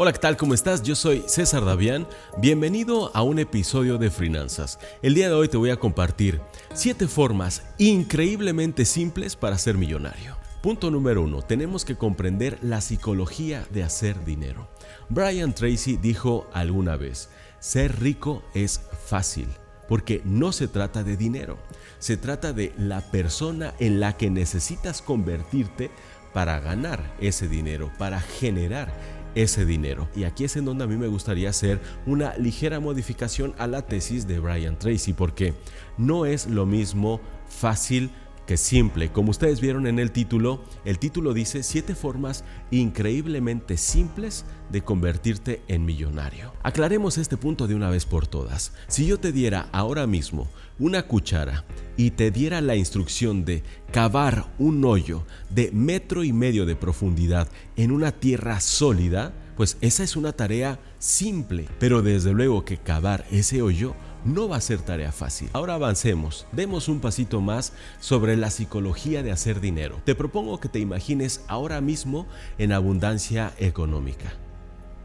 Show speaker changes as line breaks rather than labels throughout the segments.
Hola, ¿qué tal? ¿Cómo estás? Yo soy César Davián. Bienvenido a un episodio de Finanzas. El día de hoy te voy a compartir 7 formas increíblemente simples para ser millonario. Punto número 1. Tenemos que comprender la psicología de hacer dinero. Brian Tracy dijo alguna vez, ser rico es fácil porque no se trata de dinero, se trata de la persona en la que necesitas convertirte para ganar ese dinero, para generar ese dinero. Y aquí es en donde a mí me gustaría hacer una ligera modificación a la tesis de Brian Tracy, porque no es lo mismo fácil que simple. Como ustedes vieron en el título, el título dice siete formas increíblemente simples de convertirte en millonario. Aclaremos este punto de una vez por todas. Si yo te diera ahora mismo una cuchara y te diera la instrucción de cavar un hoyo de metro y medio de profundidad en una tierra sólida, pues esa es una tarea simple, pero desde luego que cavar ese hoyo no va a ser tarea fácil. Ahora avancemos, demos un pasito más sobre la psicología de hacer dinero. Te propongo que te imagines ahora mismo en abundancia económica.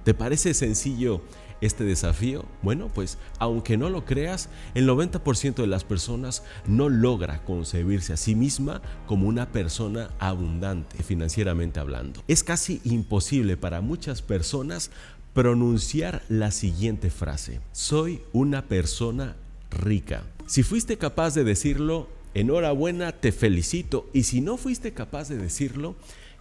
¿Te parece sencillo este desafío? Bueno, pues aunque no lo creas, el 90% de las personas no logra concebirse a sí misma como una persona abundante financieramente hablando. Es casi imposible para muchas personas pronunciar la siguiente frase. Soy una persona rica. Si fuiste capaz de decirlo, enhorabuena, te felicito. Y si no fuiste capaz de decirlo,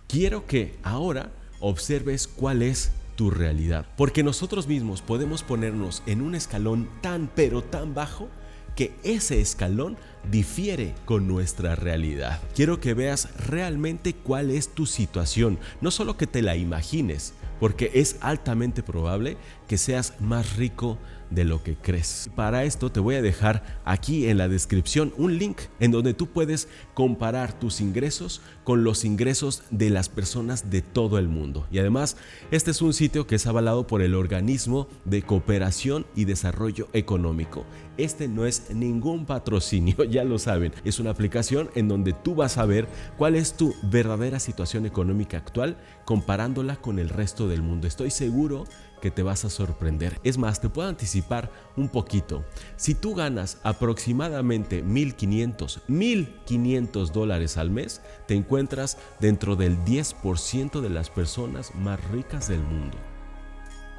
quiero que ahora observes cuál es tu realidad. Porque nosotros mismos podemos ponernos en un escalón tan pero tan bajo que ese escalón difiere con nuestra realidad. Quiero que veas realmente cuál es tu situación, no solo que te la imagines, porque es altamente probable que seas más rico de lo que crees. Para esto te voy a dejar aquí en la descripción un link en donde tú puedes comparar tus ingresos con los ingresos de las personas de todo el mundo. Y además, este es un sitio que es avalado por el Organismo de Cooperación y Desarrollo Económico. Este no es ningún patrocinio, ya lo saben. Es una aplicación en donde tú vas a ver cuál es tu verdadera situación económica actual comparándola con el resto del mundo. Estoy seguro que te vas a sorprender. Es más, te puedo anticipar un poquito. Si tú ganas aproximadamente 1.500, 1.500 dólares al mes, te encuentras dentro del 10% de las personas más ricas del mundo.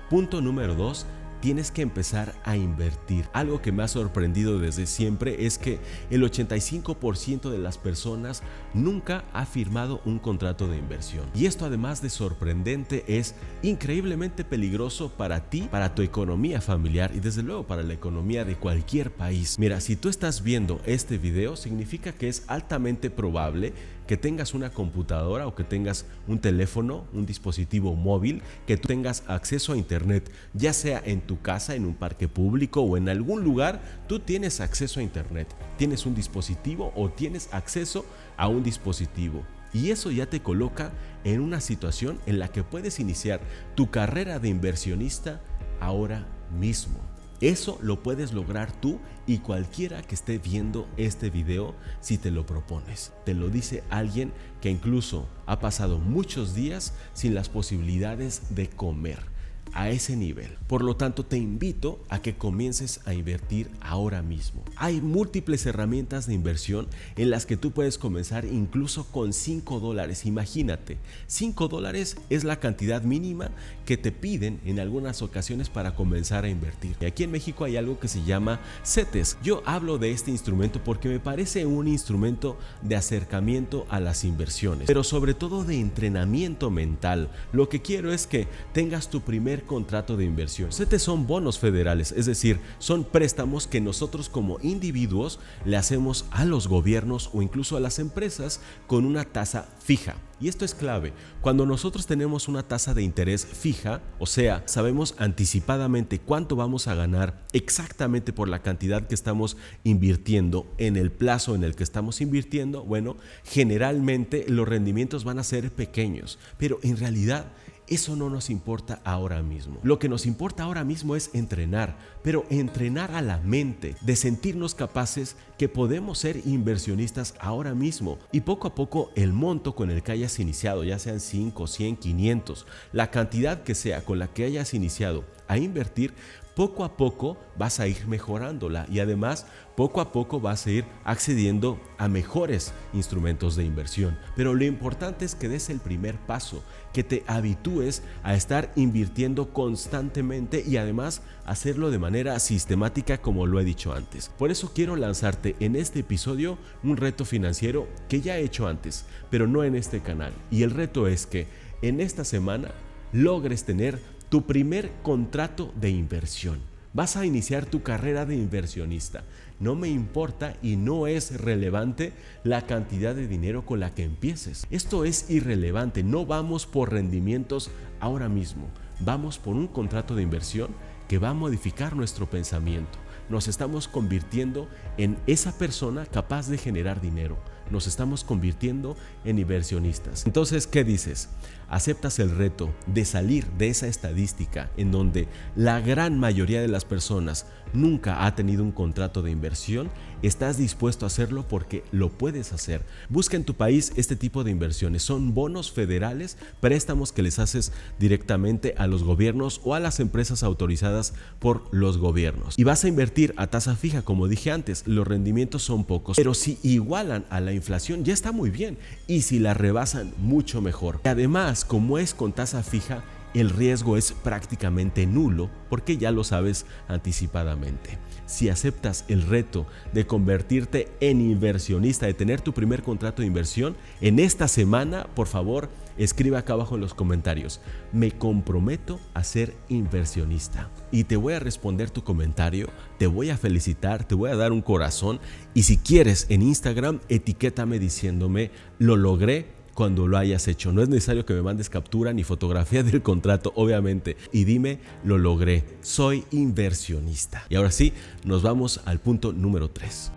Punto número 2 tienes que empezar a invertir. Algo que me ha sorprendido desde siempre es que el 85% de las personas nunca ha firmado un contrato de inversión. Y esto además de sorprendente es increíblemente peligroso para ti, para tu economía familiar y desde luego para la economía de cualquier país. Mira, si tú estás viendo este video, significa que es altamente probable que tengas una computadora o que tengas un teléfono, un dispositivo móvil, que tú tengas acceso a internet, ya sea en tu casa, en un parque público o en algún lugar, tú tienes acceso a internet, tienes un dispositivo o tienes acceso a un dispositivo. Y eso ya te coloca en una situación en la que puedes iniciar tu carrera de inversionista ahora mismo. Eso lo puedes lograr tú y cualquiera que esté viendo este video si te lo propones. Te lo dice alguien que incluso ha pasado muchos días sin las posibilidades de comer a ese nivel. Por lo tanto, te invito a que comiences a invertir ahora mismo. Hay múltiples herramientas de inversión en las que tú puedes comenzar incluso con 5 dólares. Imagínate, 5 dólares es la cantidad mínima que te piden en algunas ocasiones para comenzar a invertir. Y aquí en México hay algo que se llama CETES. Yo hablo de este instrumento porque me parece un instrumento de acercamiento a las inversiones, pero sobre todo de entrenamiento mental. Lo que quiero es que tengas tu primer contrato de inversión. CETES son bonos federales, es decir, son préstamos que nosotros como individuos le hacemos a los gobiernos o incluso a las empresas con una tasa fija. Y esto es clave. Cuando nosotros tenemos una tasa de interés fija, o sea, sabemos anticipadamente cuánto vamos a ganar exactamente por la cantidad que estamos invirtiendo en el plazo en el que estamos invirtiendo, bueno, generalmente los rendimientos van a ser pequeños, pero en realidad eso no nos importa ahora mismo. Lo que nos importa ahora mismo es entrenar, pero entrenar a la mente, de sentirnos capaces que podemos ser inversionistas ahora mismo y poco a poco el monto con el que hayas iniciado, ya sean 5, 100, 500, la cantidad que sea con la que hayas iniciado a invertir, poco a poco vas a ir mejorándola y además poco a poco vas a ir accediendo a mejores instrumentos de inversión. Pero lo importante es que des el primer paso, que te habitúes a estar invirtiendo constantemente y además hacerlo de manera sistemática como lo he dicho antes. Por eso quiero lanzarte en este episodio un reto financiero que ya he hecho antes, pero no en este canal. Y el reto es que en esta semana logres tener tu primer contrato de inversión. Vas a iniciar tu carrera de inversionista. No me importa y no es relevante la cantidad de dinero con la que empieces. Esto es irrelevante. No vamos por rendimientos ahora mismo. Vamos por un contrato de inversión que va a modificar nuestro pensamiento. Nos estamos convirtiendo en esa persona capaz de generar dinero nos estamos convirtiendo en inversionistas. Entonces, ¿qué dices? ¿Aceptas el reto de salir de esa estadística en donde la gran mayoría de las personas nunca ha tenido un contrato de inversión? ¿Estás dispuesto a hacerlo porque lo puedes hacer? Busca en tu país este tipo de inversiones. Son bonos federales, préstamos que les haces directamente a los gobiernos o a las empresas autorizadas por los gobiernos. Y vas a invertir a tasa fija, como dije antes, los rendimientos son pocos, pero si igualan a la inflación ya está muy bien y si la rebasan mucho mejor. Además, como es con tasa fija, el riesgo es prácticamente nulo porque ya lo sabes anticipadamente. Si aceptas el reto de convertirte en inversionista, de tener tu primer contrato de inversión, en esta semana, por favor, escribe acá abajo en los comentarios, me comprometo a ser inversionista. Y te voy a responder tu comentario, te voy a felicitar, te voy a dar un corazón y si quieres en Instagram, etiquétame diciéndome, lo logré cuando lo hayas hecho. No es necesario que me mandes captura ni fotografía del contrato, obviamente. Y dime, lo logré. Soy inversionista. Y ahora sí, nos vamos al punto número 3.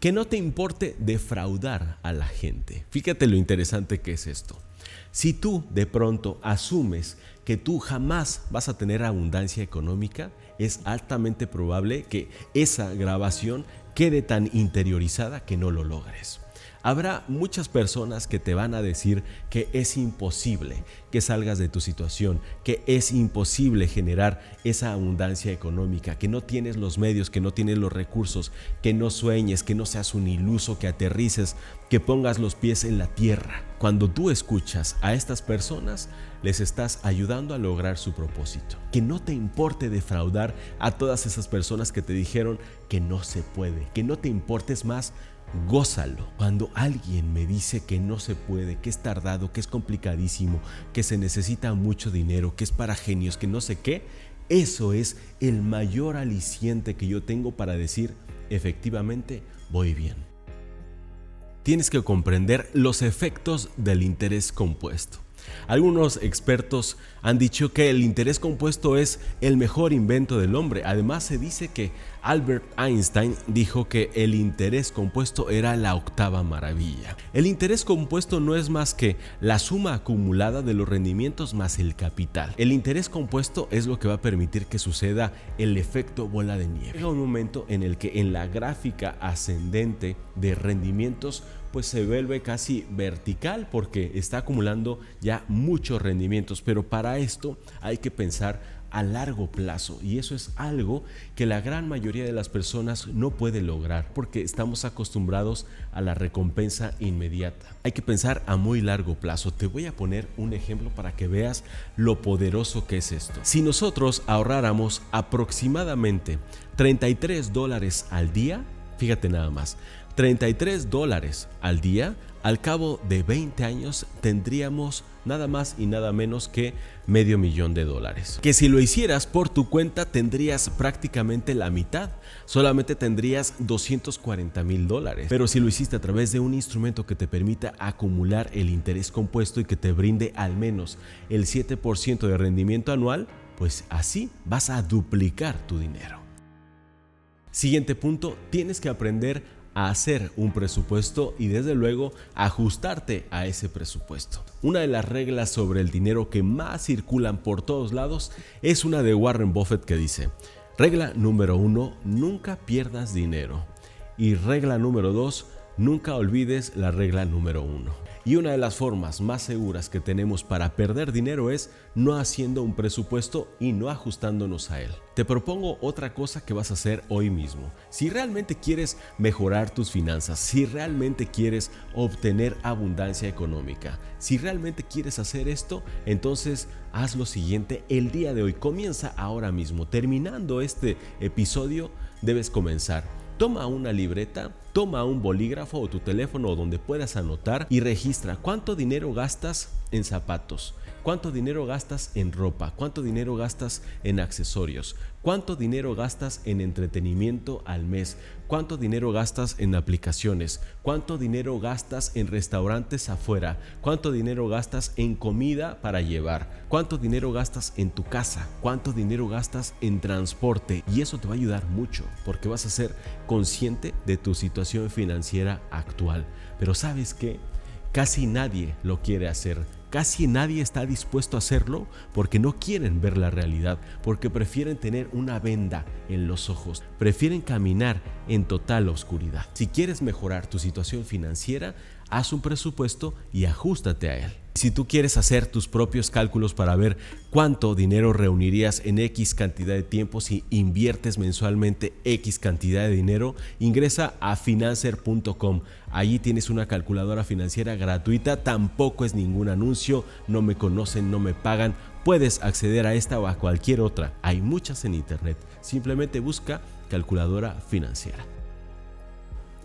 Que no te importe defraudar a la gente. Fíjate lo interesante que es esto. Si tú de pronto asumes que tú jamás vas a tener abundancia económica, es altamente probable que esa grabación quede tan interiorizada que no lo logres. Habrá muchas personas que te van a decir que es imposible que salgas de tu situación, que es imposible generar esa abundancia económica, que no tienes los medios, que no tienes los recursos, que no sueñes, que no seas un iluso, que aterrices, que pongas los pies en la tierra. Cuando tú escuchas a estas personas, les estás ayudando a lograr su propósito. Que no te importe defraudar a todas esas personas que te dijeron que no se puede, que no te importes más gózalo. Cuando alguien me dice que no se puede, que es tardado, que es complicadísimo, que se necesita mucho dinero, que es para genios, que no sé qué, eso es el mayor aliciente que yo tengo para decir, efectivamente, voy bien. Tienes que comprender los efectos del interés compuesto. Algunos expertos han dicho que el interés compuesto es el mejor invento del hombre. Además se dice que Albert Einstein dijo que el interés compuesto era la octava maravilla. El interés compuesto no es más que la suma acumulada de los rendimientos más el capital. El interés compuesto es lo que va a permitir que suceda el efecto bola de nieve. Llega un momento en el que en la gráfica ascendente de rendimientos pues se vuelve casi vertical porque está acumulando ya muchos rendimientos, pero para esto hay que pensar a largo plazo y eso es algo que la gran mayoría de las personas no puede lograr porque estamos acostumbrados a la recompensa inmediata. Hay que pensar a muy largo plazo. Te voy a poner un ejemplo para que veas lo poderoso que es esto. Si nosotros ahorráramos aproximadamente 33 dólares al día, fíjate nada más, 33 dólares al día, al cabo de 20 años tendríamos nada más y nada menos que medio millón de dólares. Que si lo hicieras por tu cuenta tendrías prácticamente la mitad, solamente tendrías 240 mil dólares. Pero si lo hiciste a través de un instrumento que te permita acumular el interés compuesto y que te brinde al menos el 7% de rendimiento anual, pues así vas a duplicar tu dinero. Siguiente punto, tienes que aprender a hacer un presupuesto y desde luego ajustarte a ese presupuesto. Una de las reglas sobre el dinero que más circulan por todos lados es una de Warren Buffett que dice, regla número uno, nunca pierdas dinero. Y regla número dos, nunca olvides la regla número uno. Y una de las formas más seguras que tenemos para perder dinero es no haciendo un presupuesto y no ajustándonos a él. Te propongo otra cosa que vas a hacer hoy mismo. Si realmente quieres mejorar tus finanzas, si realmente quieres obtener abundancia económica, si realmente quieres hacer esto, entonces haz lo siguiente el día de hoy. Comienza ahora mismo. Terminando este episodio, debes comenzar Toma una libreta, toma un bolígrafo o tu teléfono donde puedas anotar y registra cuánto dinero gastas en zapatos, cuánto dinero gastas en ropa, cuánto dinero gastas en accesorios, cuánto dinero gastas en entretenimiento al mes, cuánto dinero gastas en aplicaciones, cuánto dinero gastas en restaurantes afuera, cuánto dinero gastas en comida para llevar, cuánto dinero gastas en tu casa, cuánto dinero gastas en transporte. Y eso te va a ayudar mucho porque vas a ser consciente de tu situación financiera actual. Pero sabes que casi nadie lo quiere hacer Casi nadie está dispuesto a hacerlo porque no quieren ver la realidad, porque prefieren tener una venda en los ojos, prefieren caminar en total oscuridad. Si quieres mejorar tu situación financiera, haz un presupuesto y ajustate a él. Si tú quieres hacer tus propios cálculos para ver cuánto dinero reunirías en X cantidad de tiempo si inviertes mensualmente X cantidad de dinero, ingresa a financer.com. Allí tienes una calculadora financiera gratuita, tampoco es ningún anuncio, no me conocen, no me pagan. Puedes acceder a esta o a cualquier otra. Hay muchas en internet. Simplemente busca calculadora financiera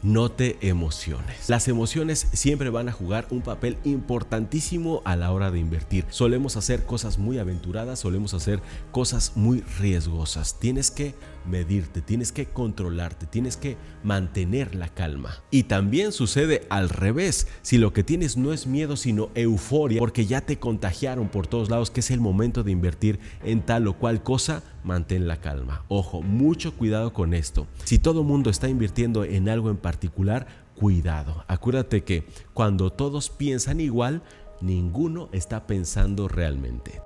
no te emociones. Las emociones siempre van a jugar un papel importantísimo a la hora de invertir. Solemos hacer cosas muy aventuradas, solemos hacer cosas muy riesgosas. Tienes que medirte, tienes que controlarte, tienes que mantener la calma. Y también sucede al revés, si lo que tienes no es miedo sino euforia, porque ya te contagiaron por todos lados que es el momento de invertir en tal o cual cosa, mantén la calma. Ojo, mucho cuidado con esto. Si todo mundo está invirtiendo en algo en particular, cuidado. Acuérdate que cuando todos piensan igual, ninguno está pensando realmente.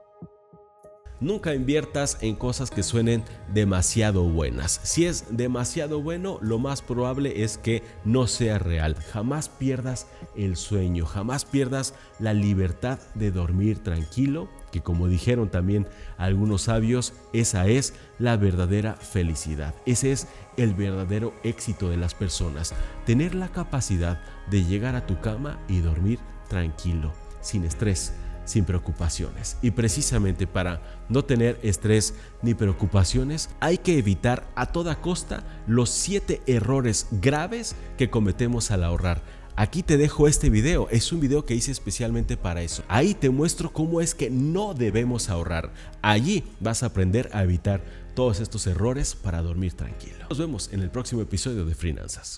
Nunca inviertas en cosas que suenen demasiado buenas. Si es demasiado bueno, lo más probable es que no sea real. Jamás pierdas el sueño, jamás pierdas la libertad de dormir tranquilo, que como dijeron también algunos sabios, esa es la verdadera felicidad. Ese es el verdadero éxito de las personas. Tener la capacidad de llegar a tu cama y dormir tranquilo, sin estrés sin preocupaciones. Y precisamente para no tener estrés ni preocupaciones, hay que evitar a toda costa los siete errores graves que cometemos al ahorrar. Aquí te dejo este video, es un video que hice especialmente para eso. Ahí te muestro cómo es que no debemos ahorrar. Allí vas a aprender a evitar todos estos errores para dormir tranquilo. Nos vemos en el próximo episodio de Finanzas.